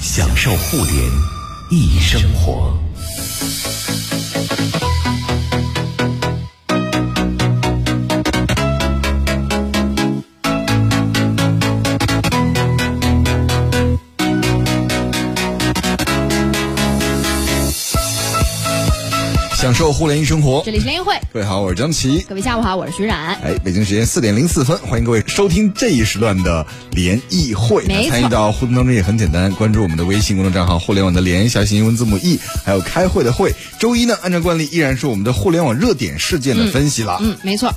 享受互联易生活。享受互联易生活这。里是联谊会，各位好，我是张琪。各位下午好，我是徐冉。哎，北京时间四点零四分，欢迎各位收听这一时段的联谊会。没参与到互动当中也很简单，关注我们的微信公众账号“互联网的联”，小写英文字母 E，还有开会的会。周一呢，按照惯例依然是我们的互联网热点事件的分析了。嗯，没错。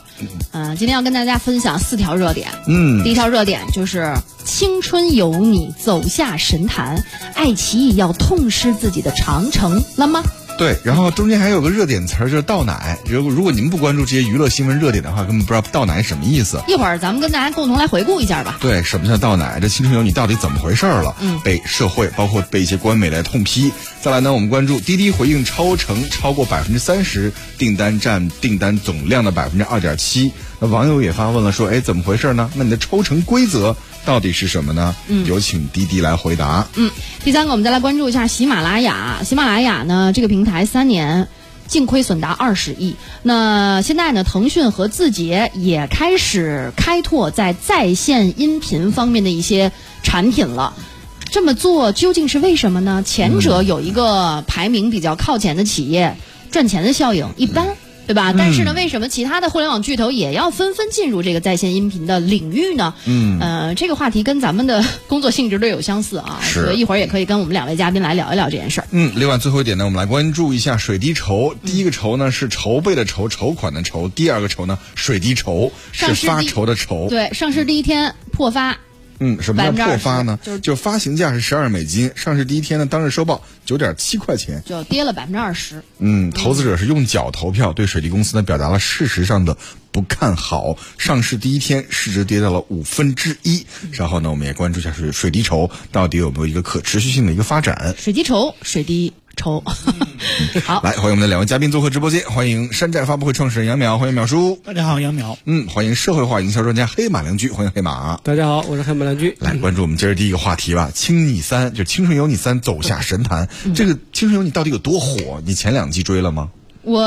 嗯、今天要跟大家分享四条热点。嗯第一条热点就是青春有你走下神坛，爱奇艺要痛失自己的长城了吗？对，然后中间还有个热点词儿，就是倒奶。如果如果您不关注这些娱乐新闻热点的话，根本不知道倒奶什么意思。一会儿咱们跟大家共同来回顾一下吧。对，什么叫倒奶？这青春有你到底怎么回事儿了？嗯，被社会包括被一些官媒来痛批。再来呢，我们关注滴滴回应超程超过百分之三十，订单占订单总量的百分之二点七。那网友也发问了，说，哎，怎么回事呢？那你的抽成规则到底是什么呢？嗯，有请滴滴来回答。嗯，第三个我们再来关注一下喜马拉雅。喜马拉雅呢，这个平台三年。净亏损达二十亿。那现在呢，腾讯和字节也开始开拓在在线音频方面的一些产品了。这么做究竟是为什么呢？前者有一个排名比较靠前的企业，赚钱的效应一般。对吧？但是呢，为什么其他的互联网巨头也要纷纷进入这个在线音频的领域呢？嗯呃，这个话题跟咱们的工作性质略有相似啊，是所以一会儿也可以跟我们两位嘉宾来聊一聊这件事儿。嗯，另外最后一点呢，我们来关注一下水滴筹。第一个筹呢是筹备的筹，筹款的筹；第二个筹呢，水滴筹是发上市第筹的筹。对，上市第一天破发，嗯，什么叫破发呢？就是就发行价是十二美金，上市第一天呢，当日收报九点七块钱。就跌了百分之二十。嗯，投资者是用脚投票，对水滴公司呢表达了事实上的不看好。上市第一天市值跌到了五分之一。稍后呢，我们也关注一下水水滴筹到底有没有一个可持续性的一个发展。水滴筹，水滴筹。好，来，欢迎我们的两位嘉宾做客直播间，欢迎山寨发布会创始人杨淼，欢迎淼叔。大家好，杨淼。嗯，欢迎社会化营销专家黑马良驹，欢迎黑马。大家好，我是黑马良驹。来关注我们今儿第一个话题吧，《青你三》就《青春有你三》走下神坛。这个《青春有你》到底有多火？你前两季追了吗？我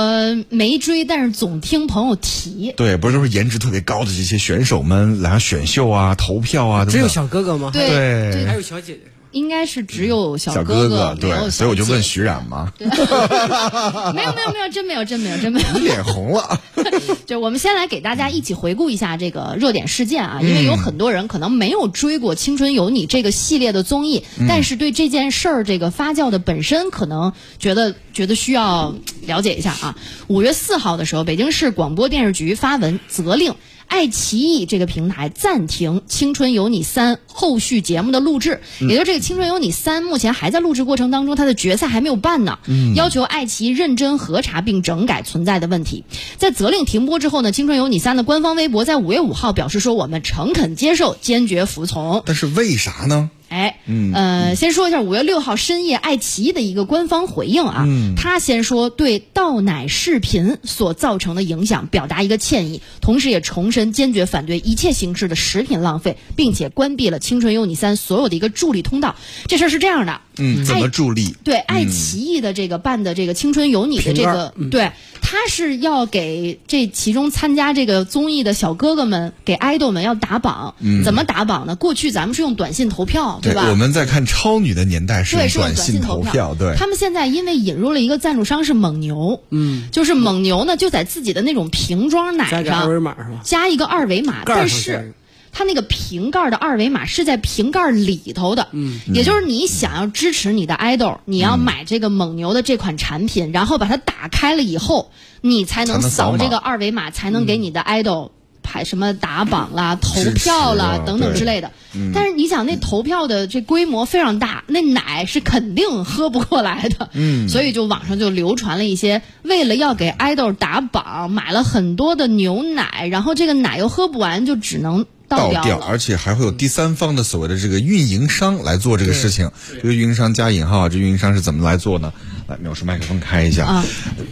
没追，但是总听朋友提。对，不是都是颜值特别高的这些选手们来选秀啊、投票啊，只有小哥哥吗？对对还有小姐姐。应该是只有小小哥哥对，所以我就问徐冉嘛，没有没有没有，真没有真没有真没有。你脸红了。就我们先来给大家一起回顾一下这个热点事件啊，因为有很多人可能没有追过《青春有你》这个系列的综艺，但是对这件事儿这个发酵的本身可能觉得觉得需要了解一下啊。五月四号的时候，北京市广播电视局发文责令。爱奇艺这个平台暂停《青春有你三》后续节目的录制，也就是这个《青春有你三》目前还在录制过程当中，它的决赛还没有办呢。要求爱奇艺认真核查并整改存在的问题。在责令停播之后呢，《青春有你三》的官方微博在五月五号表示说：“我们诚恳接受，坚决服从。”但是为啥呢？哎，呃，先说一下五月六号深夜爱奇艺的一个官方回应啊，他先说对倒奶视频所造成的影响表达一个歉意，同时也重申坚决反对一切形式的食品浪费，并且关闭了《青春有你三》所有的一个助力通道。这事儿是这样的，嗯，怎么助力？对，爱奇艺的这个办的这个《青春有你》的这个，对，他是要给这其中参加这个综艺的小哥哥们，给爱豆们要打榜。怎么打榜呢？过去咱们是用短信投票，对吧？我们在看超女的年代是，用短信投票，对。他们现在因为引入了一个赞助商是蒙牛，嗯，就是蒙牛呢就在自己的那种瓶装奶加个二上维码是吧？加一个二维码，但是。它那个瓶盖的二维码是在瓶盖里头的，嗯，也就是你想要支持你的 idol，你要买这个蒙牛的这款产品，然后把它打开了以后，你才能扫这个二维码，才能给你的 idol 排什么打榜啦、投票啦啊等等之类的。但是你想，那投票的这规模非常大，那奶是肯定喝不过来的。嗯，所以就网上就流传了一些，为了要给 idol 打榜，买了很多的牛奶，然后这个奶又喝不完，就只能倒掉，而且还会有第三方的所谓的这个运营商来做这个事情。这个运营商加引号，这运营商是怎么来做呢？来，藐视麦克风开一下。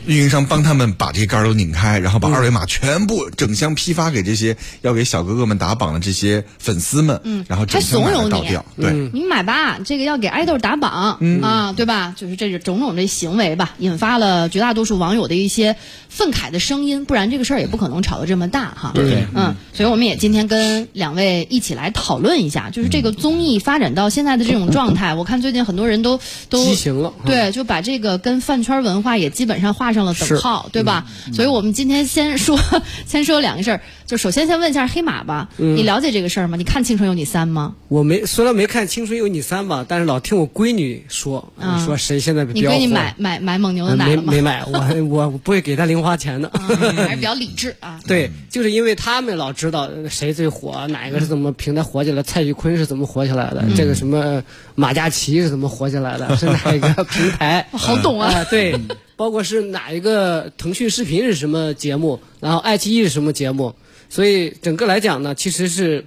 运营商帮他们把这些杆儿都拧开，然后把二维码全部整箱批发给这些要给小哥哥们打榜的这些粉丝们。嗯，然后整箱买倒掉。对，你买吧，这个要给爱豆打榜啊，对吧？就是这种种这行为吧，引发了绝大多数网友的一些愤慨的声音，不然这个事儿也不可能吵得这么大哈。对，嗯，所以我们也今天跟两位一起来讨论一下，就是这个综艺发展到现在的这种状态，我看最近很多人都都畸形了，对，就把这个。个跟饭圈文化也基本上画上了等号，对吧？所以我们今天先说，先说两个事儿。就首先先问一下黑马吧，你了解这个事儿吗？你看《青春有你三》吗？我没，虽然没看《青春有你三》吧，但是老听我闺女说，说谁现在比较你闺女买买买蒙牛的奶了吗？没没买，我 我不会给她零花钱的，还是比较理智啊。对，就是因为他们老知道谁最火，哪一个是怎么平台火起来，蔡徐坤是怎么火起来的，这个什么马嘉祺是怎么火起来的，是哪一个平台？好懂啊，对，包括是哪一个腾讯视频是什么节目，然后爱奇艺是什么节目。所以整个来讲呢，其实是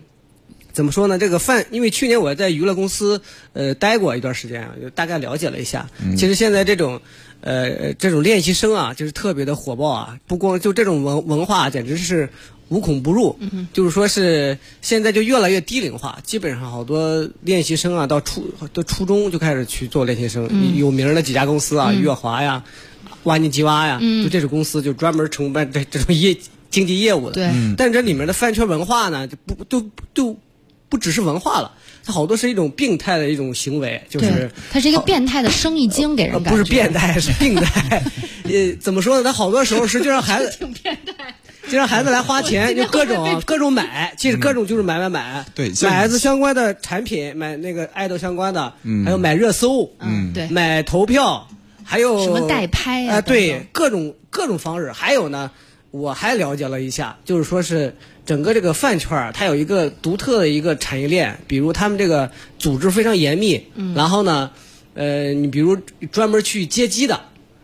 怎么说呢？这个范，因为去年我在娱乐公司呃待过一段时间啊，就大概了解了一下。其实现在这种呃这种练习生啊，就是特别的火爆啊。不光就这种文文化，简直是无孔不入。就是说是现在就越来越低龄化，基本上好多练习生啊，到初到初中就开始去做练习生。有名的几家公司啊，乐华呀、挖泥机挖呀，就这种公司就专门承办这这种业。经济业务的，对，但这里面的饭圈文化呢，就不都都不只是文化了，它好多是一种病态的一种行为，就是它是一个变态的生意经，给人不是变态是病态，呃，怎么说呢？它好多时候实际上孩子 挺变态，就让孩子来花钱，就各种各种买，其实各种就是买买买，对，买孩子相关的产品，买那个爱豆相关的，还有买热搜，嗯，对，买投票，还有什么代拍啊，对，各种各种方式，还有呢。我还了解了一下，就是说是整个这个饭圈儿，它有一个独特的一个产业链，比如他们这个组织非常严密，嗯。然后呢，呃，你比如专门去接机的，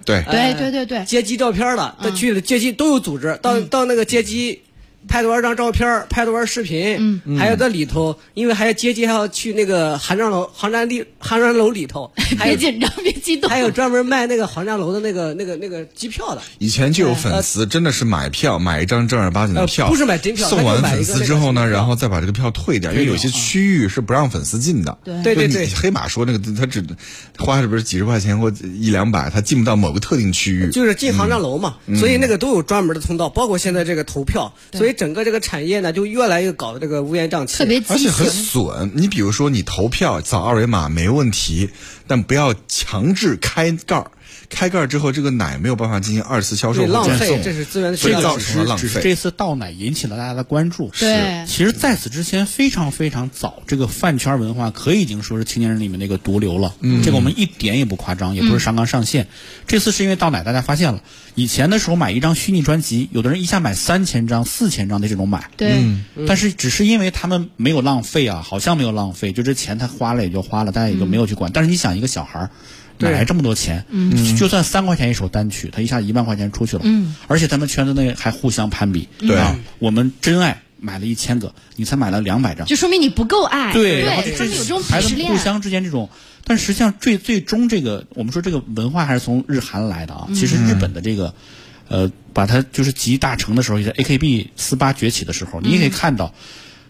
对，对对对对，接机照片的，他去了接机都有组织，到到那个接机。拍多少张照片，拍多少视频，嗯，还有在里头，因为还要接机，还要去那个航站楼、航站地、航站楼里头，别紧张，别激动，还有专门卖那个航站楼的那个、那个、那个机票的。以前就有粉丝真的是买票，买一张正儿八经的票，不是买真票，送完粉丝之后呢，然后再把这个票退掉，因为有些区域是不让粉丝进的。对。对对，黑马说那个他只花是不是几十块钱或一两百，他进不到某个特定区域，就是进航站楼嘛，所以那个都有专门的通道，包括现在这个投票，所以整个这个产业。呢就越来越搞的这个乌烟瘴气，特别而且很损。你比如说，你投票扫二维码没问题，但不要强制开盖儿。开盖之后，这个奶没有办法进行二次销售浪费，这是资源所以造成了浪费。这次倒奶引起了大家的关注。对，其实在此之前非常非常早，这个饭圈文化可以已经说是青年人里面那个毒瘤了。嗯，这个我们一点也不夸张，也不是上纲上线。这次是因为倒奶，大家发现了，以前的时候买一张虚拟专辑，有的人一下买三千张、四千张的这种买。对，但是只是因为他们没有浪费啊，好像没有浪费，就这钱他花了也就花了，大家也就没有去管。但是你想，一个小孩儿。哪来这么多钱？嗯，就算三块钱一首单曲，他一下一万块钱出去了。嗯，而且他们圈子内还互相攀比。对啊，我们真爱买了一千个，你才买了两百张，就说明你不够爱。对，然后这有这种孩子互相之间这种，但实际上最最终这个，我们说这个文化还是从日韩来的啊。其实日本的这个，呃，把它就是集大成的时候，也在 AKB 四八崛起的时候，你也可以看到，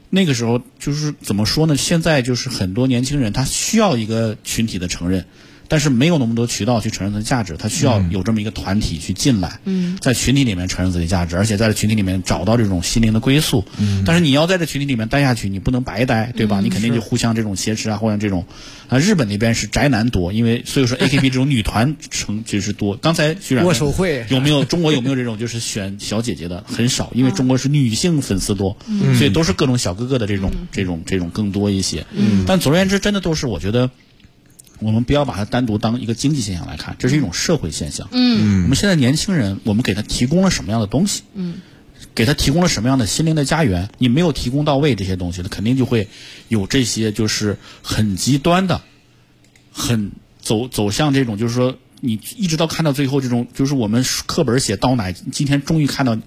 那个时候就是怎么说呢？现在就是很多年轻人他需要一个群体的承认。但是没有那么多渠道去承认它的价值，它需要有这么一个团体去进来，在群体里面承认自己价值，而且在这群体里面找到这种心灵的归宿。但是你要在这群体里面待下去，你不能白待，对吧？你肯定就互相这种挟持啊，互相这种。啊，日本那边是宅男多，因为所以说 AKB 这种女团成其实多。刚才徐冉握手会有没有中国有没有这种就是选小姐姐的很少，因为中国是女性粉丝多，所以都是各种小哥哥的这种这种这种更多一些。但总而言之，真的都是我觉得。我们不要把它单独当一个经济现象来看，这是一种社会现象。嗯，我们现在年轻人，我们给他提供了什么样的东西？嗯，给他提供了什么样的心灵的家园？你没有提供到位这些东西，他肯定就会有这些就是很极端的，很走走向这种，就是说你一直到看到最后这种，就是我们课本写刀奶，今天终于看到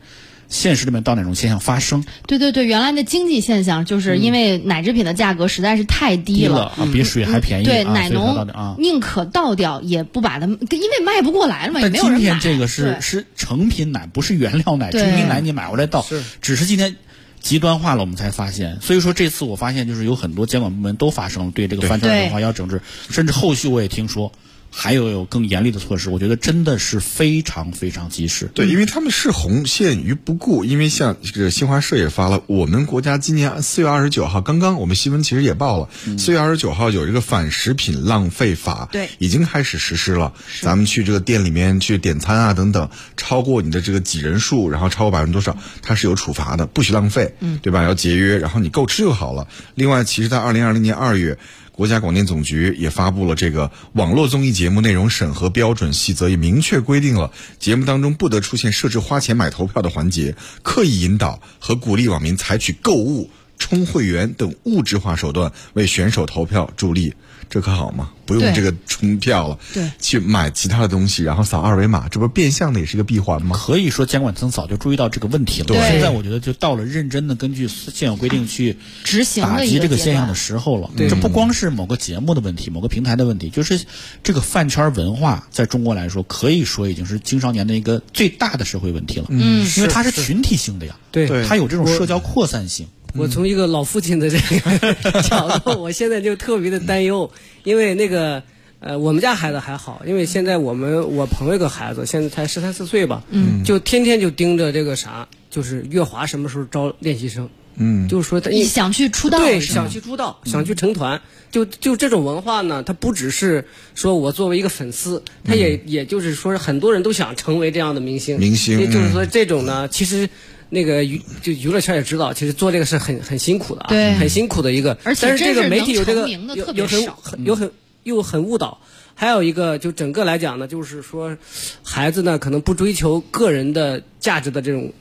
现实里面到哪种现象发生对对对，原来的经济现象就是因为奶制品的价格实在是太低低了。啊，比水还便宜，对，啊奶农啊。宁可倒掉，也不把它，因为卖不过来了嘛，也没有人买。今天这个是是成品奶，不是原料奶。成品奶你买回来倒是，只是今天极端化了，我们才发现。所以说这次我发现就是有很多监管部门都发生了对这个饭圈对文化要整治，甚至后续我也听说还有有更严厉的措施。我觉得真的是非常非常及时。对，因为他们是红线于不顾，因为像这个新华社也发了，我们国家今年四月二十九号，刚刚我们新闻其实也报了，四、月二十九号有一个反食品浪费法，对已经开始实施了。咱们去这个店里面去点餐啊等等，超过你的这个几人数，然后超过百分之多少，它是有处罚的，不许浪费，嗯，对吧？要节约，然后你够吃就好了。另外，其实，在二零二零年二月。国家广电总局也发布了这个网络综艺节目内容审核标准细则，也明确规定了节目当中不得出现设置花钱买投票的环节，刻意引导和鼓励网民采取购物、充会员等物质化手段为选手投票助力，这可好吗？不用这个充票了，对去买其他的东西，然后扫二维码，这不是变相的也是一个闭环吗？可以说监管层早就注意到这个问题了。对现在我觉得就到了认真的根据现有规定去执行打击这个现象的时候了。这不光是某个节目的问题，某个平台的问题，就是这个饭圈文化在中国来说，可以说已经是青少年的一个最大的社会问题了。嗯，因为它是群体性的呀，对对它有这种社交扩散性。我从一个老父亲的这个 角度，我现在就特别的担忧，因为那个呃，我们家孩子还好，因为现在我们我朋友一个孩子现在才十三四岁吧，嗯，就天天就盯着这个啥，就是月华什么时候招练习生，嗯，就是说他你想去出道对，想去出道，想去成团，就就这种文化呢，它不只是说我作为一个粉丝，他也、也就是说很多人都想成为这样的明星，明星也就是说这种呢，其实。那个娱就娱乐圈也知道，其实做这个是很很辛苦的啊，对很辛苦的一个。而且但是这个真是媒体有这个能成名的有特别有很有很又很误导。还有一个，就整个来讲呢，就是说，孩子呢可能不追求个人的价值的这种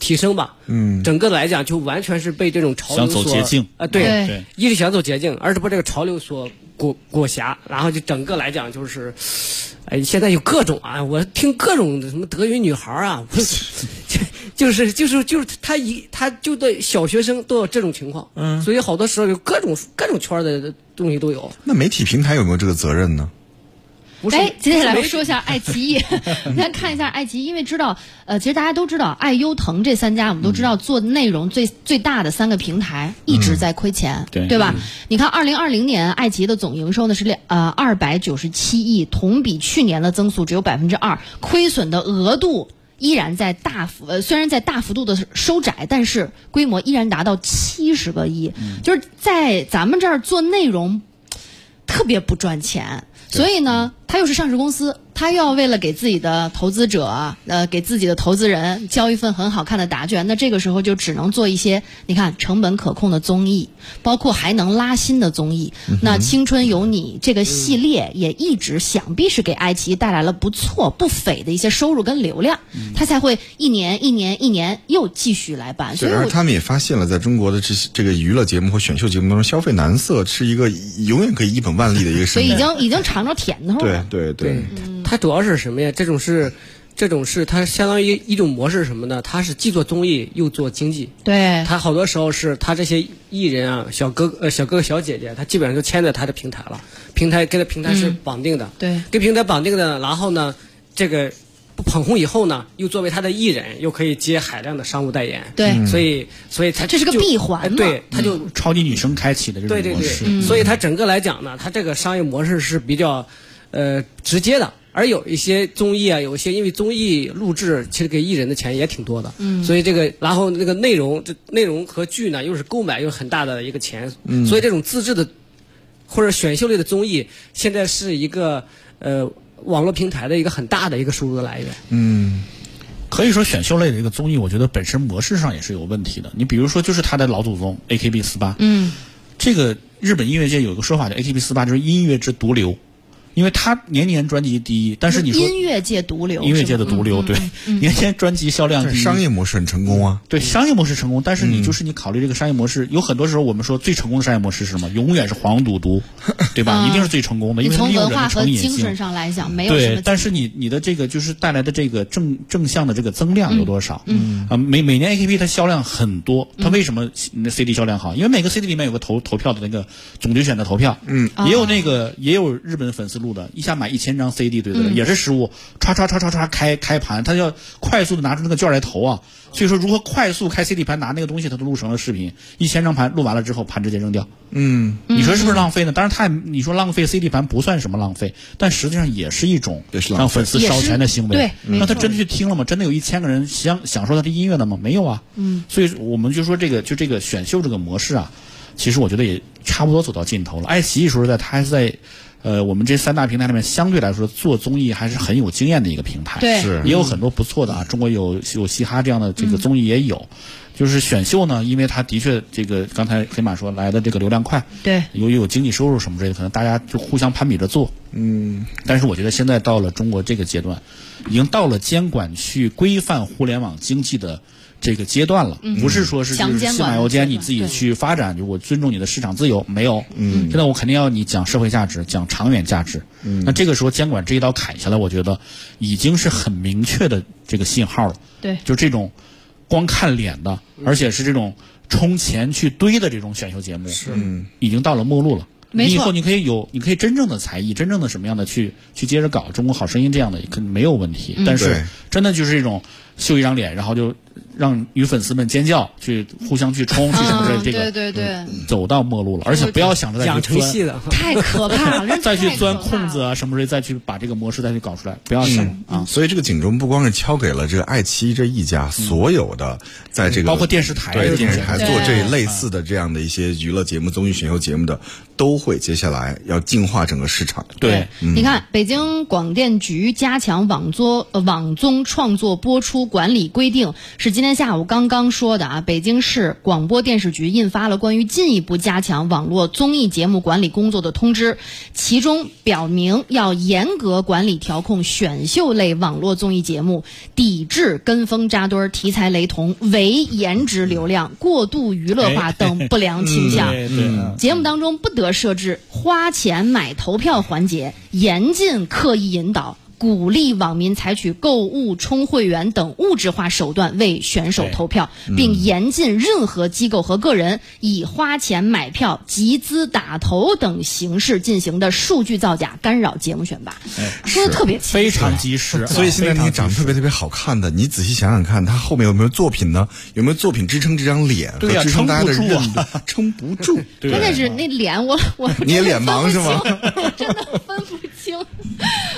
提升吧，嗯，整个来讲就完全是被这种潮流想走所捷径啊，对，对对一是想走捷径，二是被这个潮流所裹裹挟，然后就整个来讲就是，哎，现在有各种啊，我听各种什么德云女孩啊，我就就是就是就是他一他就对小学生都有这种情况，嗯，所以好多时候有各种各种圈儿的东西都有。那媒体平台有没有这个责任呢？不是。哎，接下来说一下爱奇艺，先看一下爱奇艺，因为知道，呃，其实大家都知道，爱优腾这三家，我们都知道做内容最最大的三个平台一直在亏钱，对。对吧？你看，二零二零年爱奇艺的总营收呢是两呃二百九十七亿，同比去年的增速只有百分之二，亏损的额度。依然在大幅呃，虽然在大幅度的收窄，但是规模依然达到七十个亿，就是在咱们这儿做内容特别不赚钱，所以呢，它又是上市公司，他又要为了给自己的投资者，呃，给自己的投资人交一份很好看的答卷，那这个时候就只能做一些你看成本可控的综艺，包括还能拉新的综艺。那《青春有你》这个系列也一直想必是给爱奇艺带来了不错不菲的一些收入跟流量，它才会一年一年一年又继续来办。所对，以而他们也发现了，在中国的这些这个娱乐节目或选秀节目当中，消费男色是一个永远可以一本万利的一个所以已。经已经尝着甜头对了。对对，它主要是什么呀？这种是，这种是它相当于一种模式什么呢？它是既做综艺又做经济。对他好多时候是他这些艺人啊，小哥呃小哥哥小姐姐，他基本上就签在他的平台了，平台跟他平台是绑定的，对跟平台绑定的，然后呢，这个不捧红以后呢，又作为他的艺人，又可以接海量的商务代言，对所以所以他这是个闭环对，他就超级女生开启的这对对种模式，对，所以它整个来讲呢，它这个商业模式是比较呃直接的。而有一些综艺啊，有一些因为综艺录制，其实给艺人的钱也挺多的，嗯，所以这个然后那个内容，这内容和剧呢又是购买又是很大的一个钱，嗯，所以这种自制的或者选秀类的综艺，现在是一个呃网络平台的一个很大的一个收入的来源。嗯可以说选秀类的一个综艺，我觉得本身模式上也是有问题的。你比如说，就是他的老祖宗 AKB 四八，嗯，这个日本音乐界有一个说法叫 AKB 四八，就是音乐之毒瘤。因为他年年专辑第一，但是你说音乐界毒瘤，音乐界的毒瘤，对，年年专辑销量第一，商业模式很成功啊。对，商业模式成功，但是你就是你考虑这个商业模式，有很多时候我们说最成功的商业模式是什么？永远是黄赌毒，对吧？一定是最成功的，因为从利用人文化和的成瘾精神。上来讲，没有什么，。对但是你你的这个就是带来的这个正正向的这个增量有多少？嗯啊，每每年 AKB 它销量很多，它为什么那 CD 销量好？因为每个 CD 里面有个投投票的那个总决选的投票，嗯，也有那个也有日本粉丝录的，一下买一千张 CD 对的人，也是实物，唰唰唰唰唰开开盘，他要快速的拿出那个券来投啊。所以说，如何快速开 CD 盘拿那个东西，他都录成了视频，一千张盘录完了之后，盘直接扔掉。嗯，你说是不是浪费呢？当然，他也你说浪费 CD 盘不算什么浪费，但实际上也是一种让粉丝烧钱的行为。对他真的去听了吗？真的有一千个人享享受他的音乐了吗？没有啊。嗯，所以我们就说这个就这个选秀这个模式啊，其实我觉得也差不多走到尽头了。爱奇艺说实在，它还是在。呃，我们这三大平台里面，相对来说做综艺还是很有经验的一个平台，对。是。也有很多不错的啊。中国有有嘻哈这样的这个综艺也有，就是选秀呢，因为它的确这个刚才黑马说来的这个流量快，对。由于有经济收入什么之类的，可能大家就互相攀比着做。嗯，但是我觉得现在到了中国这个阶段，已经到了监管去规范互联网经济的这个阶段了，不是说是就是强监管的西马由笺阶段对你自己去发展，就我尊重你的市场自由，没有。嗯，现在我肯定要你讲社会价值，讲长远价值。嗯，那这个时候监管这一刀砍下来，我觉得已经是很明确的这个信号了。对就这种光看脸的，而且是这种充钱去堆的这种选秀节目，是已经到了末路了。没错你以后你可以有，你可以真正的才艺，真正的什么样的去去接着搞《中国好声音》这样的，肯定没有问题。嗯但是真的就是这种秀一张脸，然后就让女粉丝们尖叫，去互相去冲，去什么之类这个对对对，走到末路了。而且不要想着再养去钻，成系的，太可怕了，再去钻空子。啊什么之类，再去把这个模式再去搞出来，不要想啊。所以这个警钟不光是敲给了这个爱奇艺这一家，所有的在这个包括电视台对电视台做这类似的这样的一些娱乐节目、综艺选秀节目的，都会接下来要净化整个市场。对，你看，北京广电局加强网作呃网综创作播出管理规定，是今天下午刚刚说的啊。北京市广播电视局印发了关于进一步加强网络综艺节目管理工作的通知，其中表明要严格管理调控选秀类网络综艺节目，抵制跟风扎堆儿、题材雷同、唯颜值流量、过度娱乐化等不良倾向。节目当中不得设置花钱买投票环节，严禁刻意引导。鼓励网民采取购物、充会员等物质化手段为选手投票，并严禁任何机构和个人以花钱买票、集资打头等形式进行的数据造假，干扰节目选拔。说的特别清非。常及时，所以现在那些长得特别特别好看的，你仔细想想看，他后面有没有作品呢？有没有作品支撑这张脸和对呀支撑大家的撑不住啊？撑不住。对关键是那脸我，我你也脸盲是吗？真的分不清。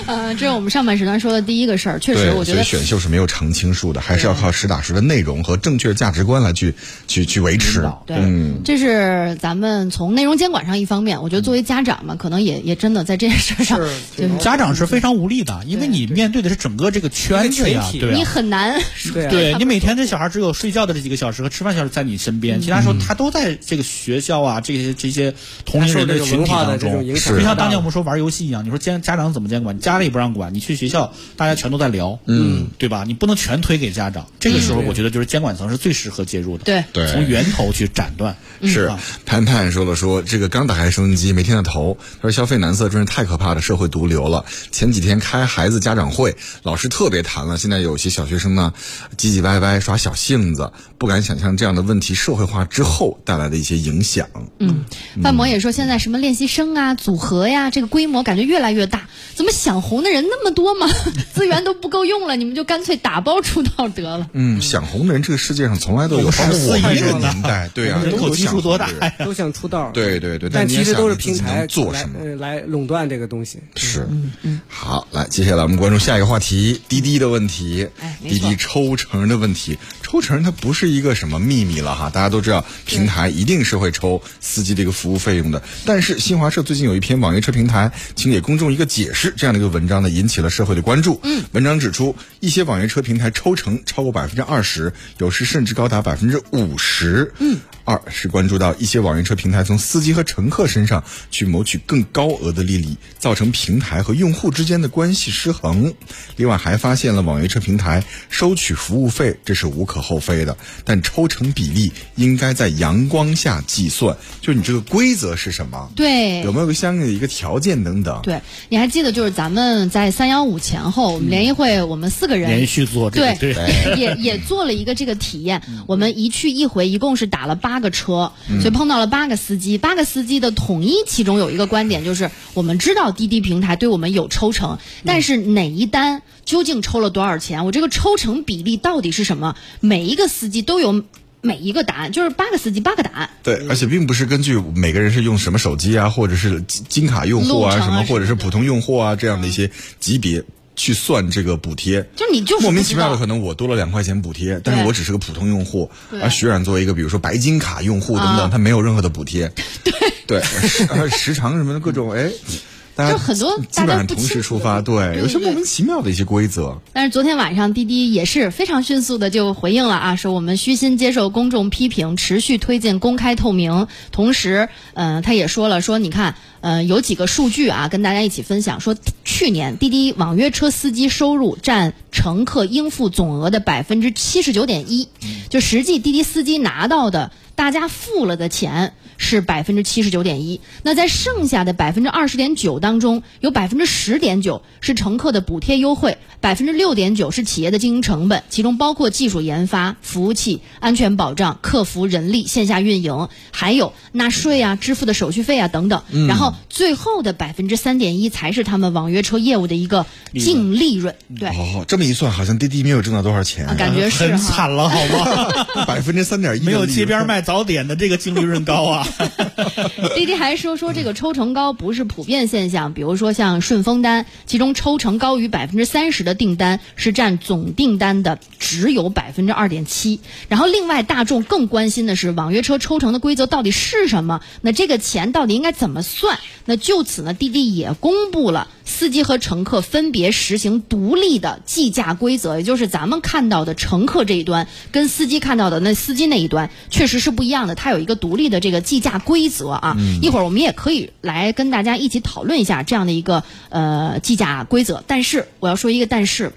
呃，这是我们上半时段说的第一个事儿，确实，我觉得所以选秀是没有常青树的，还是要靠实打实的内容和正确的价值观来去去去维持。对，嗯，这是咱们从内容监管上一方面，我觉得作为家长嘛，可能也也真的在这件事上，就是家长是非常无力的，因为你面对的是整个这个圈子呀，你。很难。对啊对你每天这小孩只有睡觉的这几个小时和吃饭小时在你身边，其他时候他都在这个学校啊这些这些同龄人他受这个群体当中，就像当年我们说玩游戏一样，你说监家长怎么监管？你家里不让管，你去学校大家全都在聊，嗯，对吧？你不能全推给家长，这个时候我觉得就是监管层是最适合介入的，对对从源头去斩断。是啊潘潘说了说，这个刚打开收音机没听到头，他说消费男色真是太可怕的社会毒瘤了。前几天开孩子家长会，老师特别谈了，现在有些小学生呢唧唧歪歪耍小性子，不敢想象这样的问题社会化之后带来的一些影响。嗯范博也说，现在什么练习生啊、组合呀，这个规模感觉越来越大，怎么想红的人那么多吗？资源都不够用了，你们就干脆打包出道得了。嗯，想红的人这个世界上从来都有，包括我们这个年代，对啊，人口基都想数多大？都想出道。对对对，但其实都是平台做来什么？呃来垄断这个东西。是，好，来，接下来我们关注下一个话题，滴滴的问题滴滴抽成的问题。抽成它不是一个什么秘密了哈，大家都知道，平台一定是会抽司机的一个服务费用的。但是新华社最近有一篇网约车平台请给公众一个解释这样的一个文章呢，引起了社会的关注。嗯，文章指出，一些网约车平台抽成超过百分之二十，有时甚至高达百分之五十。嗯。二是关注到一些网约车平台从司机和乘客身上去谋取更高额的利益，造成平台和用户之间的关系失衡。另外还发现了网约车平台收取服务费，这是无可厚非的，但抽成比例应该在阳光下计算，就你这个规则是什么？对，有没有个相应的一个条件等等？对，你还记得就是咱们在三幺五前后，我们联谊会我们四个人连续做这个，对，也也做了一个这个体验。我们一去一回，一共是打了八个车，所以碰到了八个司机。八个司机的统一，其中有一个观点就是，我们知道滴滴平台对我们有抽成，但是哪一单究竟抽了多少钱？我这个抽成比例到底是什么？每一个司机都有每一个答案，就是八个司机八个答案。对，而且并不是根据每个人是用什么手机啊，或者是金卡用户啊，什么或者是普通用户啊这样的一些级别。去算这个补贴，就你就莫名其妙的可能我多了两块钱补贴，但是我只是个普通用户，而徐冉作为一个比如说白金卡用户等等，他没有任何的补贴，对。对，时时长什么的各种哎。就很多基本上同时出发，对，有些莫名其妙的一些规则。但是昨天晚上滴滴也是非常迅速的就回应了啊，说我们虚心接受公众批评，持续推进公开透明。同时，嗯，他也说了，说你看，呃，有几个数据啊，跟大家一起分享，说去年滴滴网约车司机收入占乘客应付总额的百分之七十九点一，就实际滴滴司机拿到的。大家付了的钱是百分之七十九点一，那在剩下的百分之二十点九当中，有百分之十点九是乘客的补贴优惠，百分之六点九是企业的经营成本，其中包括技术研发、服务器、安全保障、客服、人力、线下运营，还有纳税啊、支付的手续费啊等等。然后最后的百分之三点一才是他们网约车业务的一个净利润。对，哦，这么一算，好像滴滴没有挣到多少钱，感觉是很惨了，好吗？百分之三点一，没有街边卖。早点的这个净利润高啊！滴滴还说说这个抽成高不是普遍现象，比如说像顺丰单，其中抽成高于百分之三十的订单是占总订单的只有百分之二点七。然后另外大众更关心的是网约车抽成的规则到底是什么？那这个钱到底应该怎么算？那就此呢，滴滴也公布了司机和乘客分别实行独立的计价规则，也就是咱们看到的乘客这一端跟司机看到的那司机那一端确实是。不一样的，它有一个独立的这个计价规则啊。一会儿我们也可以来跟大家一起讨论一下这样的一个呃计价规则。但是我要说一个但是，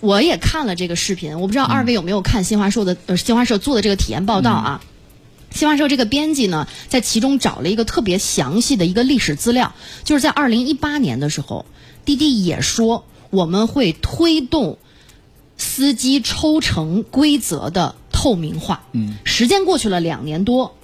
我也看了这个视频，我不知道二位有没有看新华社的呃新华社做的这个体验报道啊？新华社这个编辑呢，在其中找了一个特别详细的一个历史资料，就是在二零一八年的时候，滴滴也说我们会推动司机抽成规则的。透明化，嗯，时间过去了两年多，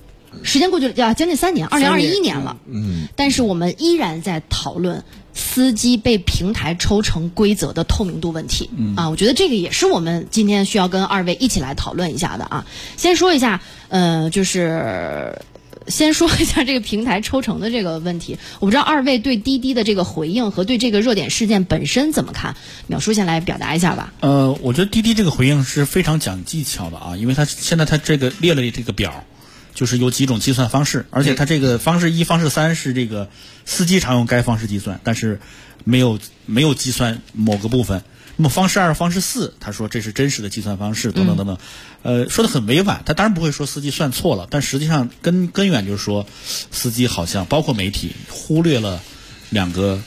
时间过去了要将近三年，二零二一年了，嗯，但是我们依然在讨论司机被平台抽成规则的透明度问题，嗯啊，我觉得这个也是我们今天需要跟二位一起来讨论一下的啊。先说一下，呃，就是。先说一下这个平台抽成的这个问题，我不知道二位对滴滴的这个回应和对这个热点事件本身怎么看？淼叔先来表达一下吧。呃，我觉得滴滴这个回应是非常讲技巧的啊，因为他现在他这个列了这个表，就是有几种计算方式，而且它这个方式一、方式三是这个司机常用该方式计算，但是没有没有计算某个部分。那么方式二、方式四，他说这是真实的计算方式，等等等等，呃，说的很委婉。他当然不会说司机算错了，但实际上根根源就是说，司机好像包括媒体忽略了两个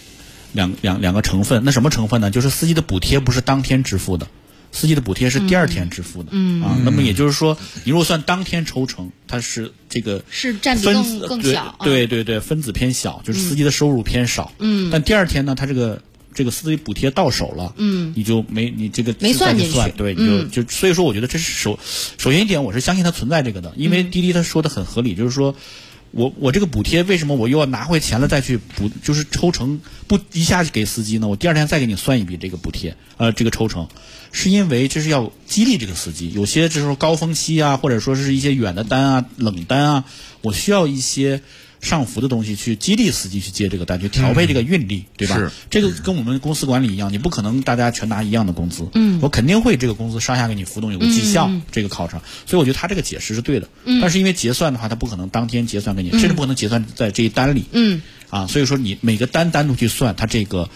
两两两个成分。那什么成分呢？就是司机的补贴不是当天支付的，司机的补贴是第二天支付的。嗯啊，那么也就是说，你如果算当天抽成，它是这个是占比更更小。对对对，分子偏小，就是司机的收入偏少。嗯，但第二天呢，它这个。这个司机补贴到手了，嗯，你就没你这个没算进去，对，你就就所以说，我觉得这是首首先一点，我是相信它存在这个的，因为滴滴他说的很合理，就是说我我这个补贴为什么我又要拿回钱了再去补，就是抽成不一下给司机呢？我第二天再给你算一笔这个补贴，呃，这个抽成，是因为这是要激励这个司机，有些就是说高峰期啊，或者说是一些远的单啊、冷单啊，我需要一些。上浮的东西去激励司机去接这个单，去调配这个运力，对吧？是这个跟我们公司管理一样，你不可能大家全拿一样的工资。嗯，我肯定会这个工资上下给你浮动，有个绩效这个考察。所以我觉得他这个解释是对的。嗯，但是因为结算的话，他不可能当天结算给你，甚至不可能结算在这一单里。嗯，啊，所以说你每个单单独去算，它这个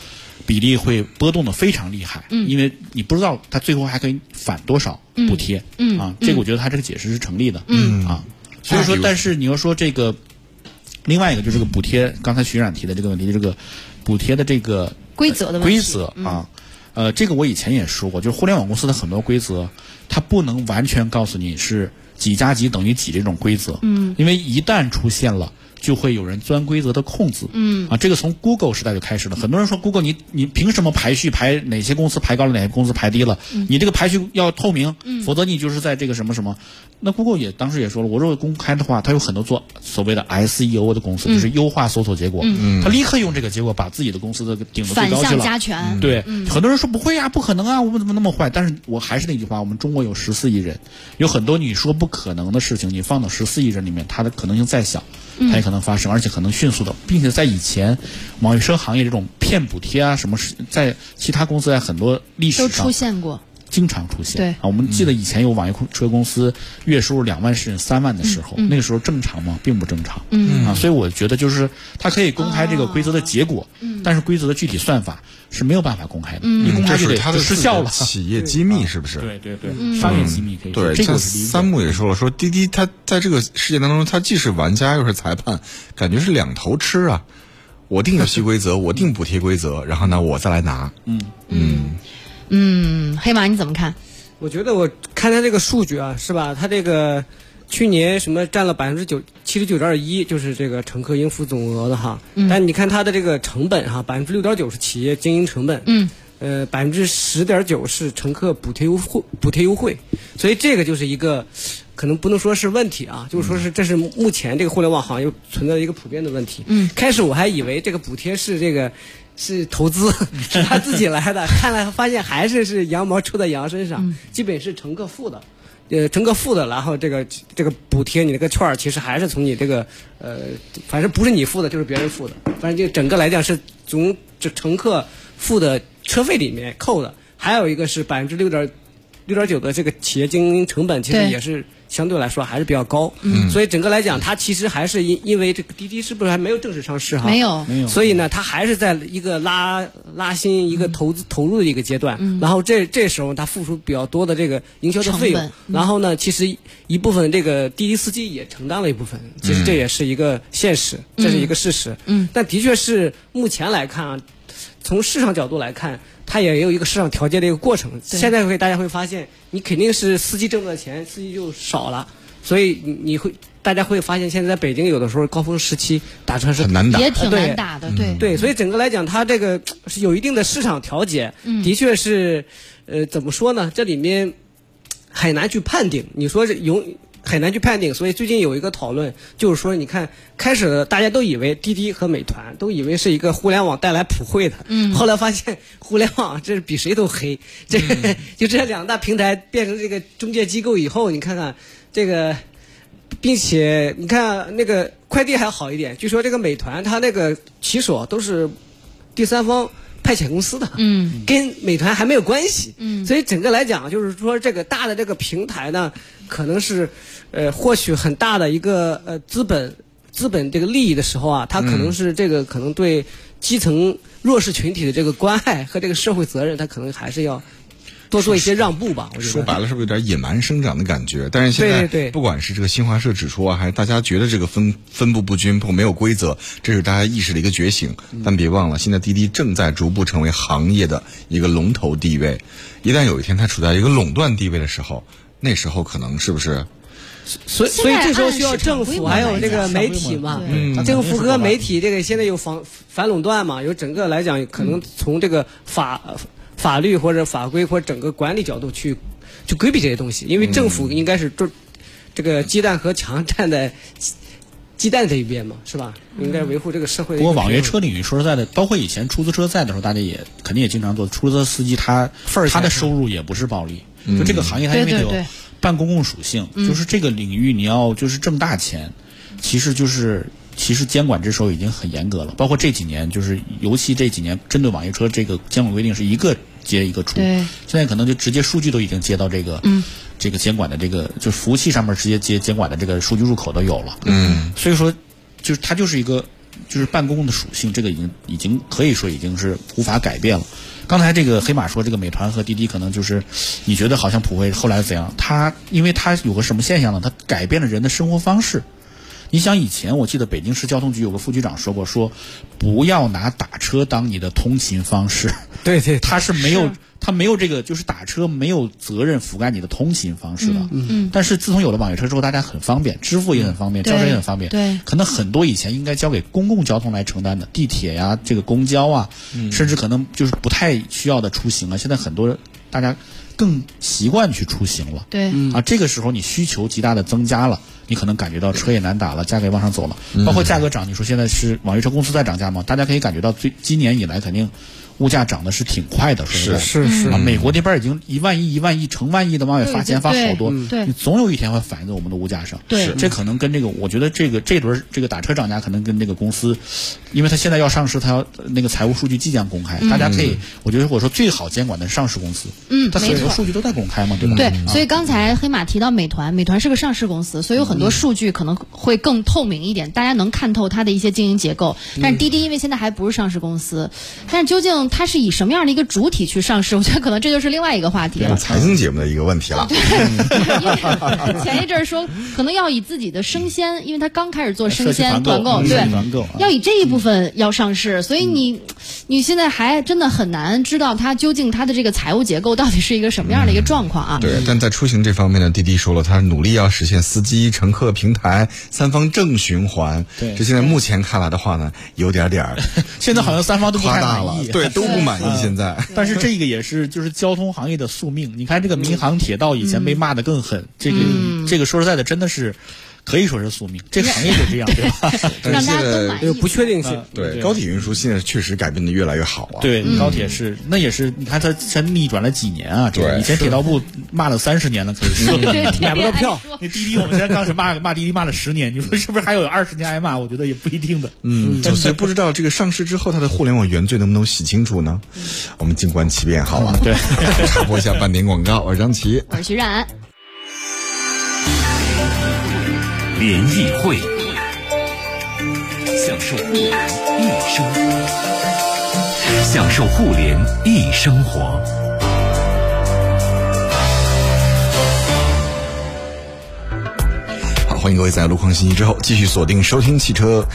比例会波动的非常厉害。嗯，因为你不知道他最后还可以返多少补贴。嗯，啊，这个我觉得他这个解释是成立的。嗯，啊。所以说，但是你要说这个，另外一个就是这个补贴，刚才徐冉提的这个问题，这个补贴的这个规则的问题。规则啊，呃，这个我以前也说过，就是互联网公司的很多规则，它不能完全告诉你是几加几等于几这种规则，嗯，因为一旦出现了。就会有人钻规则的空子，嗯啊，这个从 Google 时代就开始了。很多人说 Google 你你凭什么排序排哪些公司排高了，哪些公司排低了？你这个排序要透明，否则你就是在这个什么什么。那 Google 也当时也说了，我如果公开的话，它有很多做所谓的 SEO 的公司，就是优化搜索结果，嗯，他立刻用这个结果把自己的公司的顶到最高去了。加权，对，很多人说不会啊，不可能啊，我们怎么那么坏？但是我还是那句话，我们中国有十四亿人，有很多你说不可能的事情，你放到十四亿人里面，它的可能性再小，它也可能发生，而且可能迅速的，并且在以前网约车行业这种骗补贴啊什么事，在其他公司在很多历史上都上出现过。经常出现。对啊，我们记得以前有网约车公司月收入两万甚至三万的时候，那个时候正常吗？并不正常。嗯啊，所以我觉得就是它可以公开这个规则的结果，但是规则的具体算法是没有办法公开的。你公这开就是得他的失效了。企业机密是不是？对对对，商业机密可以对，这个三木也说了，说滴滴它在这个事件当中，它既是玩家又是裁判，感觉是两头吃啊。我定游戏规则，我定补贴规则，然后呢，我再来拿。嗯嗯嗯，黑马你怎么看？我觉得我看他这个数据啊，是吧？他这个去年什么占了百分之九七十九点一，就是这个乘客应付总额的哈。但你看它的这个成本哈，百分之六点九是企业经营成本。嗯。呃，百分之十点九是乘客补贴优惠，补贴优惠，所以这个就是一个，可能不能说是问题啊，就是说是这是目前这个互联网行业存在一个普遍的问题。嗯，开始我还以为这个补贴是这个是投资，是他自己来的，看来发现还是是羊毛出在羊身上，基本是乘客付的。呃，乘客付的，然后这个这个补贴，你那个券儿其实还是从你这个呃，反正不是你付的，就是别人付的，反正就整个来讲是从这乘客付的车费里面扣的，还有一个是百分之六点六点九的这个企业经营成本，其实也是相对来说还是比较高。嗯，所以整个来讲，它其实还是因因为这个滴滴是不是还没有正式上市哈？没有没有所以呢，它还是在一个拉拉新、一个投资、投入的一个阶段。然后这这时候它付出比较多的这个营销的费用然后呢，其实一部分这个滴滴司机也承担了一部分，其实这也是一个现实，这是一个事实。嗯，但的确是目前来看啊，从市场角度来看，它也有一个市场调节的一个过程。现在会大家会发现，你肯定是司机挣的钱，司机就少了，所以你你会大家会发现，现在在北京有的时候高峰时期打车是很难打。也挺难打的，对。对，所以整个来讲，它这个是有一定的市场调节，的确是，呃，怎么说呢？这里面很难去判定。你说这有很难去判定，所以最近有一个讨论，就是说，你看开始大家都以为滴滴和美团都以为是一个互联网带来普惠的，嗯，后来发现 互联网这是比谁都黑，这、就这两大平台变成这个中介机构以后，你看看这个。并且你看那个快递还好一点，据说这个美团它那个骑手都是第三方派遣公司的，嗯，跟美团还没有关系，嗯，所以整个来讲就是说这个大的这个平台呢，可能是呃获取很大的一个呃资本资本这个利益的时候啊，他可能是这个可能对基层弱势群体的这个关爱和这个社会责任，他可能还是要多做一些让步吧。我觉得说白了，是不是有点野蛮生长的感觉？但是现在，不管是这个新华社指出啊，还是大家觉得这个分分布不均或没有规则，这是大家意识的一个觉醒。但别忘了，现在滴滴正在逐步成为行业的一个龙头地位。一旦有一天它处在一个垄断地位的时候，那时候可能是不是？所以，所以这时候需要政府还有这个媒体嘛，政府和媒体这个现在有反反垄断嘛，有整个来讲，可能从这个法法律或者法规或者整个管理角度去去规避这些东西，因为政府应该是这这个鸡蛋和墙站在鸡鸡蛋这一边嘛，是吧？应该维护这个社会的不过。网约车领域说实在的，包括以前出租车在的时候，大家也肯定也经常做。出租车司机他份儿他的收入也不是暴利，就这个行业它因为它有对对对半公共属性，就是这个领域你要就是挣大钱，其实就是其实监管这时候已经很严格了。包括这几年，就是尤其这几年针对网约车这个监管规定是一个接一个出，现在可能就直接数据都已经接到这个嗯。这个监管的这个就是服务器上面直接接监管的这个数据入口都有了，嗯，所以说就是它就是一个就是办公的属性，这个已经已经可以说已经是无法改变了。刚才这个黑马说，这个美团和滴滴可能就是你觉得好像普惠后来怎样？它因为它有个什么现象呢？它改变了人的生活方式。你想以前，我记得北京市交通局有个副局长说过，说不要拿打车当你的通勤方式。对对，他是没有，他没有这个，就是打车没有责任覆盖你的通勤方式的。嗯嗯。但是自从有了网约车之后，大家很方便，支付也很方便，交车也很方便。对。可能很多以前应该交给公共交通来承担的，地铁呀，这个公交啊，甚至可能就是不太需要的出行啊，现在很多大家更习惯去出行了。对。啊，这个时候你需求极大的增加了。你可能感觉到车也难打了，价格也往上走了，包括价格涨。你说现在是网约车公司在涨价吗？大家可以感觉到，最今年以来肯定。物价涨的是挺快的，是是是。啊，美国那边已经一万亿、一万亿、成万亿的往外发钱，发好多，对，你总有一天会反映在我们的物价上。对，这可能跟这个，我觉得这个这轮这个打车涨价，可能跟这个公司，因为他现在要上市，他要那个财务数据即将公开，大家可以，我觉得我说最好监管的是上市公司，嗯，他所有的数据都在公开嘛，对吧？对，所以刚才黑马提到美团，美团是个上市公司，所以有很多数据可能会更透明一点，大家能看透它的一些经营结构。但是滴滴因为现在还不是上市公司，但是究竟它是以什么样的？一个主体去上市，我觉得可能这就是另外一个话题了。财经节目的一个问题了。对，因为前一阵说可能要以自己的生鲜，因为他刚开始做生鲜团购，对，要以这一部分要上市，所以你你现在还真的很难知道它究竟它的这个财务结构到底是一个什么样的一个状况啊？对，但在出行这方面呢，滴滴说了，他努力要实现司机、乘客、平台三方正循环。对，这现在目前看来的话呢，有点点儿，现在好像三方都不太满意，对，都不满意现在。但是这个也是就是交通行业的宿命。你看这个民航铁道以前被骂的更狠，这个这个说实在的，真的是。可以说是宿命，这个行业就这样，对吧？让大家都满意。不确定性，对高铁运输现在确实改变的越来越好啊。对高铁是，那也是，你看它才逆转了几年啊？对，以前铁道部骂了三十年了，可以说 买不到票。那滴滴我们现在当时骂骂滴滴骂了十年，你说是不是还有二十年挨骂？我觉得也不一定的。嗯，所以不知道这个上市之后，它的互联网原罪能不能洗清楚呢？我们静观其变，好吧？对，插播一下半点广告，我是张琪，我是徐冉。联谊会，享受互联易生活，享受互联易生活。好，欢迎各位在路况信息之后继续锁定收听汽车。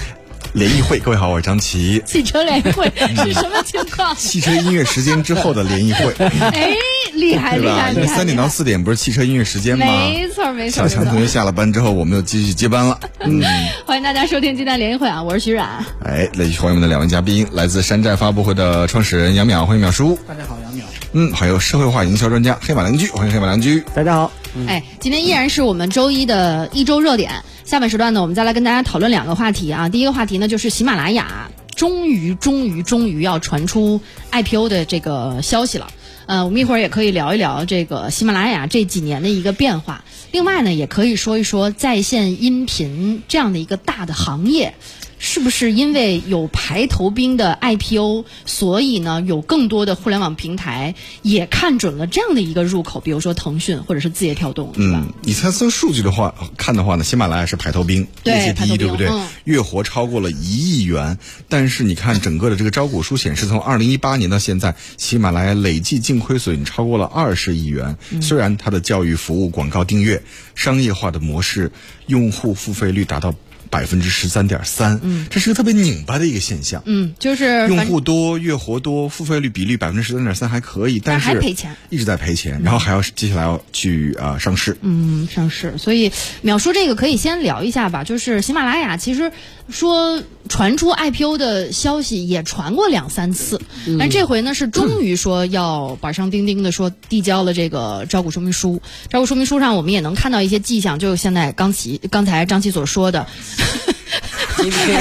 联谊会，各位好，我是张琪。汽车联谊会是什么情况？汽车音乐时间之后的联谊会。哎，厉害厉害！对三点到四点不是汽车音乐时间吗？没错没错。小强同学下了班之后，我们又继续接班了。嗯，欢迎大家收听今天联谊会啊，我是徐冉。哎，来欢迎我们的两位嘉宾，来自山寨发布会的创始人杨淼，欢迎淼叔。大家好，杨淼。嗯，还有社会化营销专家黑马良驹，欢迎黑马良驹。大家好。哎，今天依然是我们周一的一周热点。下半时段呢，我们再来跟大家讨论两个话题啊。第一个话题呢，就是喜马拉雅终于、终于、终于要传出 IPO 的这个消息了。呃，我们一会儿也可以聊一聊这个喜马拉雅这几年的一个变化。另外呢，也可以说一说在线音频这样的一个大的行业。是不是因为有排头兵的 IPO，所以呢，有更多的互联网平台也看准了这样的一个入口？比如说腾讯或者是字节跳动，是吧？你猜测数据的话，看的话呢，喜马拉雅是排头兵，业绩第一，对不对？月活超过了一亿元。但是你看整个的这个招股书显示，从二零一八年到现在，喜马拉雅累计净亏损超过了二十亿元。虽然它的教育服务、广告订阅、商业化的模式，用户付费率达到。百分之十三点三，嗯，这是个特别拧巴的一个现象，嗯，就是用户多，月活多，付费率比例百分之十三点三还可以，但是还赔钱，一直在赔钱，然后还要接下来要去啊上市，嗯，上市，所以秒叔这个可以先聊一下吧，就是喜马拉雅其实说传出 IPO 的消息也传过两三次，但这回呢是终于说要板上钉钉的说递交了这个招股说明书，招股说明书上我们也能看到一些迹象，就现在刚奇刚才张琪所说的。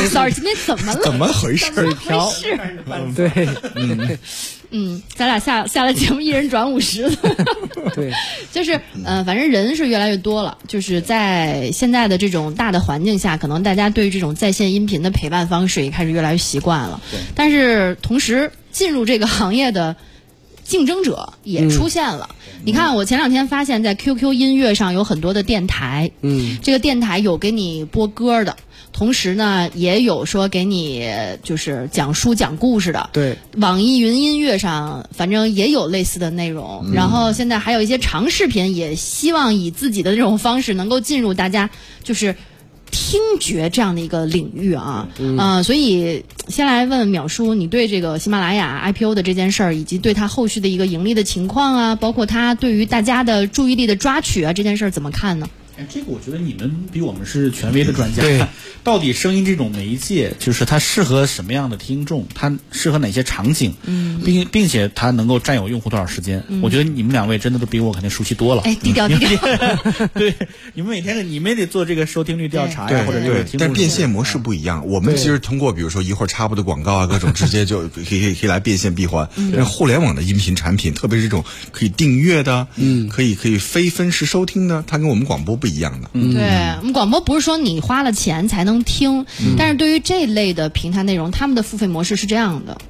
Sorry，今天怎么了？怎么回事？怎么回事？对，嗯嗯，咱俩下下了节目，一人转五十。对，就是呃，反正人是越来越多了。就是在现在的这种大的环境下，可能大家对于这种在线音频的陪伴方式也开始越来越习惯了。对。但是同时，进入这个行业的竞争者也出现了。你看，我前两天发现，在 QQ 音乐上有很多的电台，嗯，这个电台有给你播歌的，同时呢，也有说给你就是讲书讲故事的。对，网易云音乐上反正也有类似的内容，然后现在还有一些长视频，也希望以自己的这种方式能够进入大家就是听觉这样的一个领域啊，嗯、所以先来问淼叔，你对这个喜马拉雅 IPO 的这件事儿，以及对它后续的一个盈利的情况啊，包括它对于大家的注意力的抓取啊，这件事儿怎么看呢？哎，这个我觉得你们比我们是权威的专家。对，到底声音这种媒介，就是它适合什么样的听众，它适合哪些场景，嗯，并并且它能够占有用户多少时间？我觉得你们两位真的都比我肯定熟悉多了。哎，低调低调。对，你们每天你们也得做这个收听率调查呀，对对或者这个听，但变现模式不一样。我们其实通过比如说一会儿插播的广告啊，各种 直接就可以可以可以来变现闭环。但是互联网的音频产品，特别是这种可以订阅的，嗯，可以可以非分时收听的，它跟我们广播不一样的。嗯，对我们广播不是说你花了钱才能听，但是对于这类的平台内容，他们的付费模式是这样的。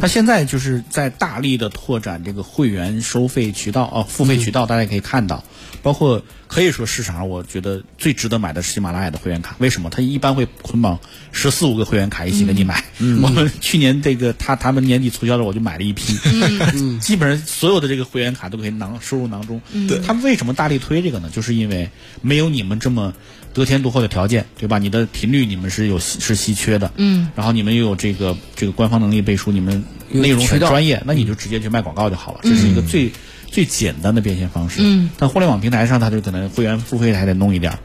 他现在就是在大力的拓展这个会员收费渠道哦，付费渠道，大家可以看到，包括可以说市场上我觉得最值得买的是喜马拉雅的会员卡。为什么？它一般会捆绑十四五个会员卡一起给你买。我们去年这个他他们年底促销的，我就买了一批，基本上所有的这个会员卡都可以囊收入囊中。对，他们为什么大力推这个呢？就是因为没有你们这么。得天独厚的条件，对吧？你的频率你们是有是稀缺的，嗯，然后你们又有这个这个官方能力背书，你们内容很专业，那你就直接去卖广告就好了，这是一个最最简单的变现方式。嗯，但互联网平台上，它就可能会员付费还得弄一点儿，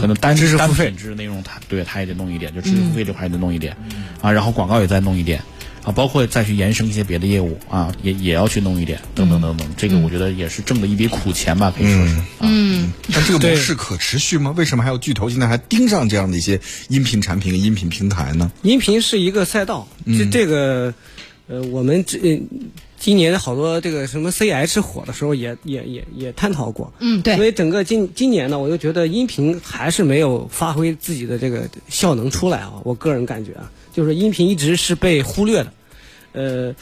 可能单知识付单费品质内容它对它也得弄一点，就知识付费这块也得弄一点，啊，然后广告也再弄一点。啊，包括再去延伸一些别的业务啊，也也要去弄一点，等等等等，这个我觉得也是挣的一笔苦钱吧，可以说是。嗯，但这个模式可持续吗？为什么还有巨头现在还盯上这样的一些音频产品、音频平台呢？音频是一个赛道，这这个，呃，我们这呃今年好多这个什么 CH 火的时候也也也也探讨过，嗯，对所以整个今今年呢，我就觉得音频还是没有发挥自己的这个效能出来啊，我个人感觉啊，就是音频一直是被忽略的，呃。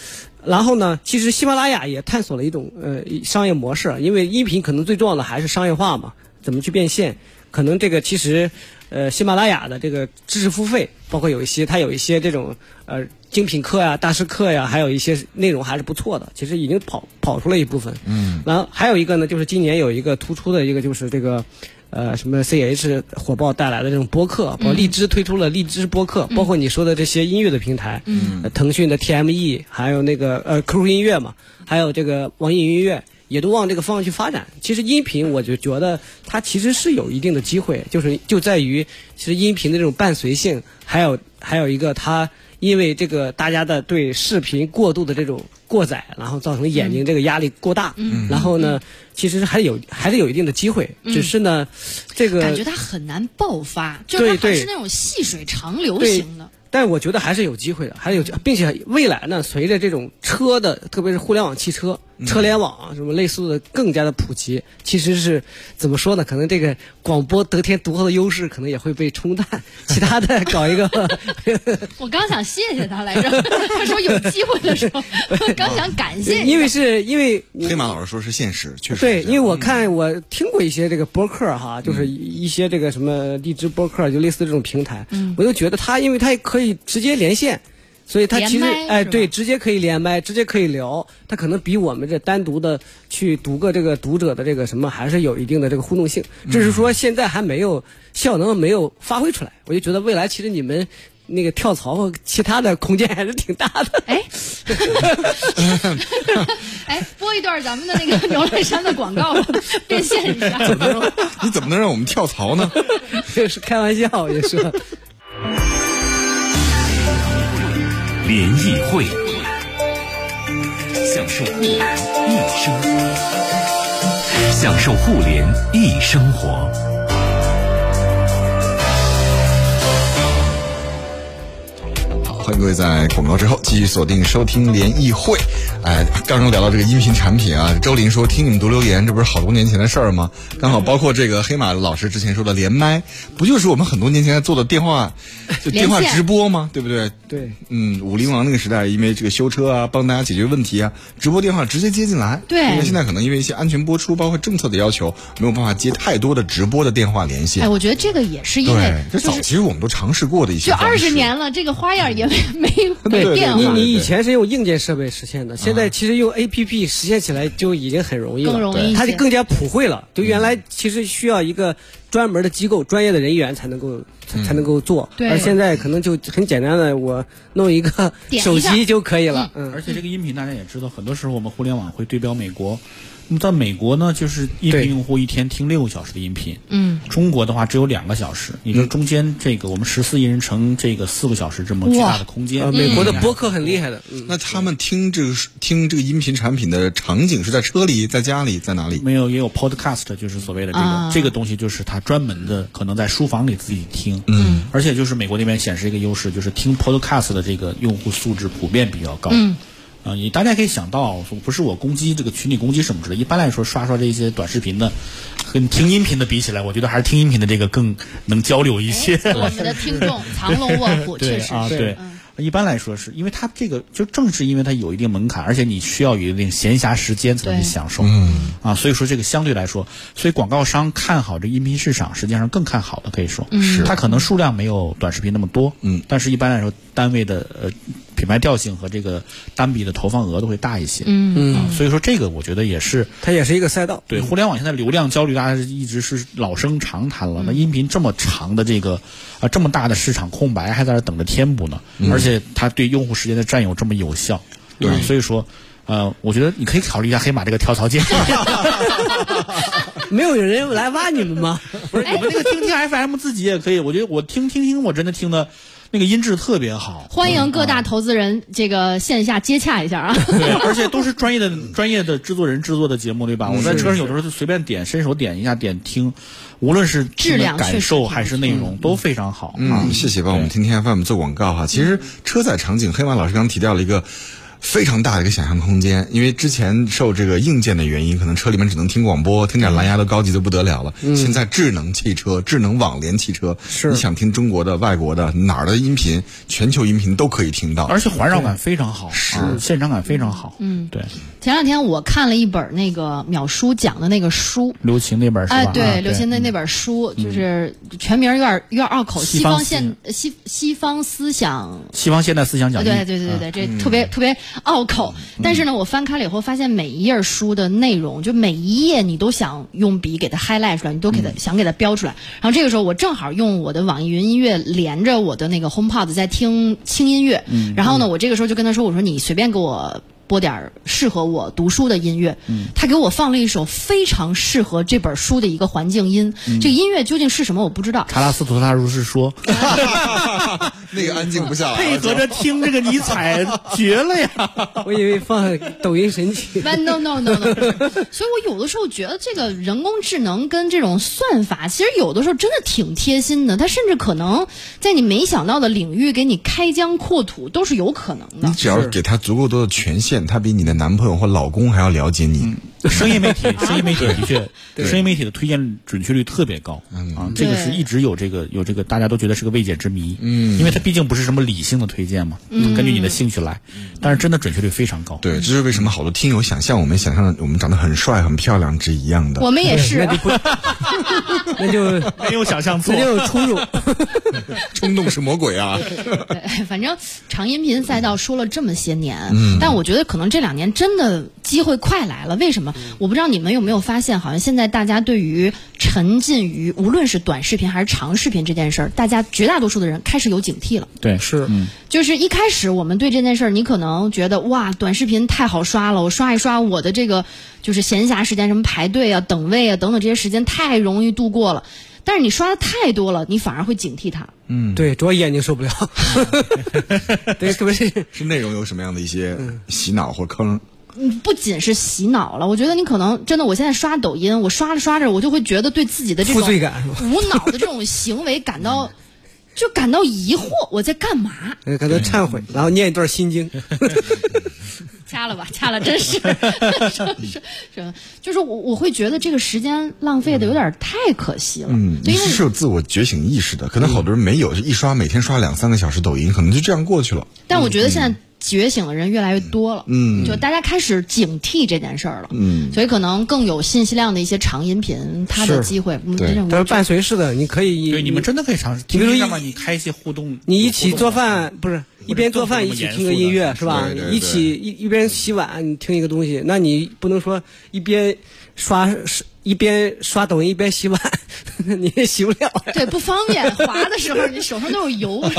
然后呢，其实喜马拉雅也探索了一种呃商业模式，因为音频可能最重要的还是商业化嘛，怎么去变现？可能这个其实，呃，喜马拉雅的这个知识付费，包括有一些它有一些这种呃精品课呀、大师课呀，还有一些内容还是不错的，其实已经跑跑出了一部分。嗯。然后还有一个呢，就是今年有一个突出的一个就是这个。呃，什么 CH 火爆带来的这种播客，包括荔枝推出了荔枝播客，包括你说的这些音乐的平台，嗯，腾讯的 TME，还有那个呃 QQ 音乐嘛，还有这个网易云音乐，也都往这个方向去发展。其实音频，我就觉得它其实是有一定的机会，就是就在于其实音频的这种伴随性，还有还有一个它因为这个大家的对视频过度的这种过载，然后造成眼睛这个压力过大，嗯，然后呢，其实还有还是有一定的机会，只是呢，这个感觉它很难爆发，就是它还是那种细水长流型的。但我觉得还是有机会的，还是有，并且未来呢，随着这种车的，特别是互联网汽车、车联网啊，什么类似的更加的普及，其实是怎么说呢？可能这个广播得天独厚的优势可能也会被冲淡，其他的 搞一个，我刚想谢谢他来着，他说有机会的时候，我刚想感谢。因为是因为黑马老师说是现实，确实对，因为我看我听过一些这个播客哈，就是一些这个什么荔枝播客，就类似这种平台，我就觉得他因为他可以直接连线。所以他其实哎，对，直接可以连麦，直接可以聊，他可能比我们这单独的去读个这个读者的这个什么，还是有一定的这个互动性。只是说现在还没有效能没有发挥出来，我就觉得未来其实你们那个跳槽和其他的空间还是挺大的。哎，哎，播一段咱们的那个牛栏山的广告吧，变现一下。你怎么能让我们跳槽呢？这是开玩笑，也说。联谊会，享受互联一生，享受互联一生活。欢迎各位在广告之后继续锁定收听联谊会。哎，刚刚聊到这个音频产品啊，周林说听你们读留言，这不是好多年前的事儿吗？刚好包括这个黑马老师之前说的连麦，不就是我们很多年前在做的电话，就电话直播吗？对不对？对，嗯，武林王那个时代，因为这个修车啊，帮大家解决问题啊，直播电话直接接进来。对因为现在可能因为一些安全播出，包括政策的要求，没有办法接太多的直播的电话连线。哎，我觉得这个也是因为对，这就是早期我们都尝试过的一些。就二十年了，这个花样也没没对没变化，你你以前是用硬件设备实现的，现在其实用 A P P 实现起来就已经很容易了，更容易它就更加普惠了。就原来其实需要一个专门的机构、专业的人员才能够才才能够做，而现在可能就很简单的，我弄一个手机就可以了。嗯，而且这个音频大家也知道，很多时候我们互联网会对标美国。那么在美国呢，就是音频用户一天听六个小时的音频，嗯，中国的话只有两个小时，也就是中间这个我们十四亿人乘这个四个小时这么巨大的空间。呃，美国的嗯播客很厉害的，嗯，那他们听这个听这个音频产品的场景是在车里、在家里、在哪里？没有，也有 podcast，就是所谓的这个、啊这个东西，就是他专门的，可能在书房里自己听。嗯，而且就是美国那边显示一个优势，就是听 podcast 的这个用户素质普遍比较高。嗯。啊，你大家可以想到，不是我攻击这个群体攻击什么之类。一般来说，刷刷这些短视频的，跟听音频的比起来，我觉得还是听音频的这个更能交流一些。我们的听众 藏龙卧虎，确实对啊，是。对。一般来说是因为它这个就正是因为它有一定门槛，而且你需要有一定闲暇时间才能去享受，嗯啊，所以说这个相对来说，所以广告商看好这音频市场，实际上更看好的可以说，是它可能数量没有短视频那么多，嗯，但是一般来说单位的呃品牌调性和这个单笔的投放额都会大一些，嗯啊，所以说这个我觉得也是它也是一个赛道。对，互联网现在流量焦虑，大家一直是老生常谈了。那音频这么长的这个啊、这么大的市场空白，还在那等着填补呢，而且它对用户时间的占有这么有效，对嗯所以说。呃，我觉得你可以考虑一下黑马这个跳槽键 没有人来挖你们吗？不是你们那个听听 FM 自己也可以。我觉得我听听听，我真的听的那个音质特别好。欢迎各大投资人这个线下接洽一下啊！对，而且都是专业的专业的制作人制作的节目，对吧？我在车上有的时候就随便点，伸手点一下点听，无论是质量感受还是内容都非常好啊嗯，。谢谢帮我们听听 FM 做广告哈。其实车载场景，黑马老师刚刚提到了一个。非常大的一个想象空间，因为之前受这个硬件的原因，可能车里面只能听广播，听点蓝牙都高级的不得了了。现在智能汽车、智能网联汽车，是。你想听中国的、外国的哪儿的音频，全球音频都可以听到。而且环绕感非常好，是。现场感非常好。嗯，对，前两天我看了一本那个秒叔讲的那个书，刘擎那本是吧？哎，对，啊刘擎的那本书就是全名有点有点拗口，西西方方现西西方思想。西方现代思想讲义。对对对对对，这特别特别拗口。但是呢，我翻开了以后，发现每一页书的内容，就每一页你都想用笔给它 highlight 出来，你都给它想给它标出来。然后这个时候，我正好用我的网易云音乐连着我的那个 HomePod 在听轻音乐。然后呢，我这个时候就跟他说：“我说你随便给我。”播点儿适合我读书的音乐，他给我放了一首非常适合这本书的一个环境音。这个音乐究竟是什么，我不知道。查拉斯图拉如是说，那个安静不下来，配合着听这个尼采，绝了呀！我以为放抖音神曲。No no no no，所以我有的时候觉得这个人工智能跟这种算法，其实有的时候真的挺贴心的。它甚至可能在你没想到的领域给你开疆扩土，都是有可能的你。只要给他足够多的权限，他比你的男朋友或老公还要了解你。声音媒体，声音媒体的确，声音媒体的推荐准确率特别高啊，这个是一直有这个有这个，大家都觉得是个未解之谜。嗯，因为它毕竟不是什么理性的推荐嘛，根据你的兴趣来，但是真的准确率非常高。对，这是为什么好多听友想像我们想象的我们长得很帅、很漂亮是一样的。我们也是那，就不，那就没有想象错那。就有出入。冲动是魔鬼啊！对，反正长音频赛道说了这么些年，但我觉得可能这两年真的机会快来了。为什么？我不知道你们有没有发现，好像现在大家对于沉浸于无论是短视频还是长视频这件事儿，大家绝大多数的人开始有警惕了。对，是嗯，就是一开始我们对这件事儿，你可能觉得哇，短视频太好刷了，我刷一刷我的这个就是闲暇时间，什么排队啊、等位啊等等这些时间太容易度过了。但是你刷的太多了，你反而会警惕它。嗯对，主要眼睛受不了。对，特别是是内容有什么样的一些洗脑或坑？嗯不仅是洗脑了，我觉得你可能真的，我现在刷抖音，我刷着刷着，我就会觉得对自己的这种负罪感是吧？无脑的这种行为感到就感到疑惑，我在干嘛？呃感到忏悔，然后念一段心经。掐了吧，掐了，真是，是是是，就是我我会觉得这个时间浪费的有点太可惜了。嗯，因为你是有自我觉醒意识的，可能好多人没有，就一刷每天刷两三个小时抖音，可能就这样过去了。但我觉得现在觉醒的人越来越多了，嗯，就大家开始警惕这件事儿了，嗯，所以可能更有信息量的一些长音频，它的机会，嗯对真的它是伴随式的，你可以对，你们真的可以尝试。比如你开一些互动，你一起做饭不是一边做饭一起听个音乐是吧？对对对一起一一边洗碗你听一个东西，那你不能说一边刷一边刷抖音一边洗碗，你也洗不了。对不方便，滑的时候你手上都有油。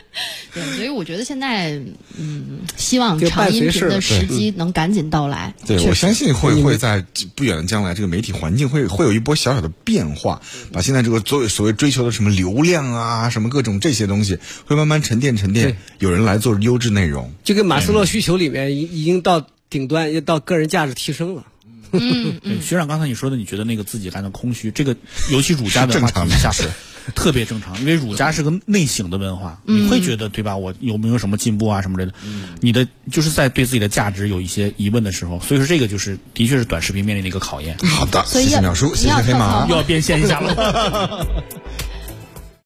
对，所以我觉得现在，嗯，希望就长音频的时机能赶紧到来。对，我相信会会在不远的将来，这个媒体环境会会有一波小小的变化，把现在这个所所谓追求的什么流量啊，什么各种这些东西，会慢慢沉淀沉淀，有人来做优质内容。就跟马斯洛需求里面已已经到顶端，要到个人价值提升了。对，学长刚才你说的，你觉得那个自己感到空虚，这个尤其儒家文化是正常的下是 特别正常，因为儒家是个内省的文化，你会觉得对吧？我有没有什么进步啊什么之类的？你的就是在对自己的价值有一些疑问的时候，所以说这个就是的确是短视频面临的一个考验，好的，谢谢所以要淼叔，谢谢黑马。又要变现一下了。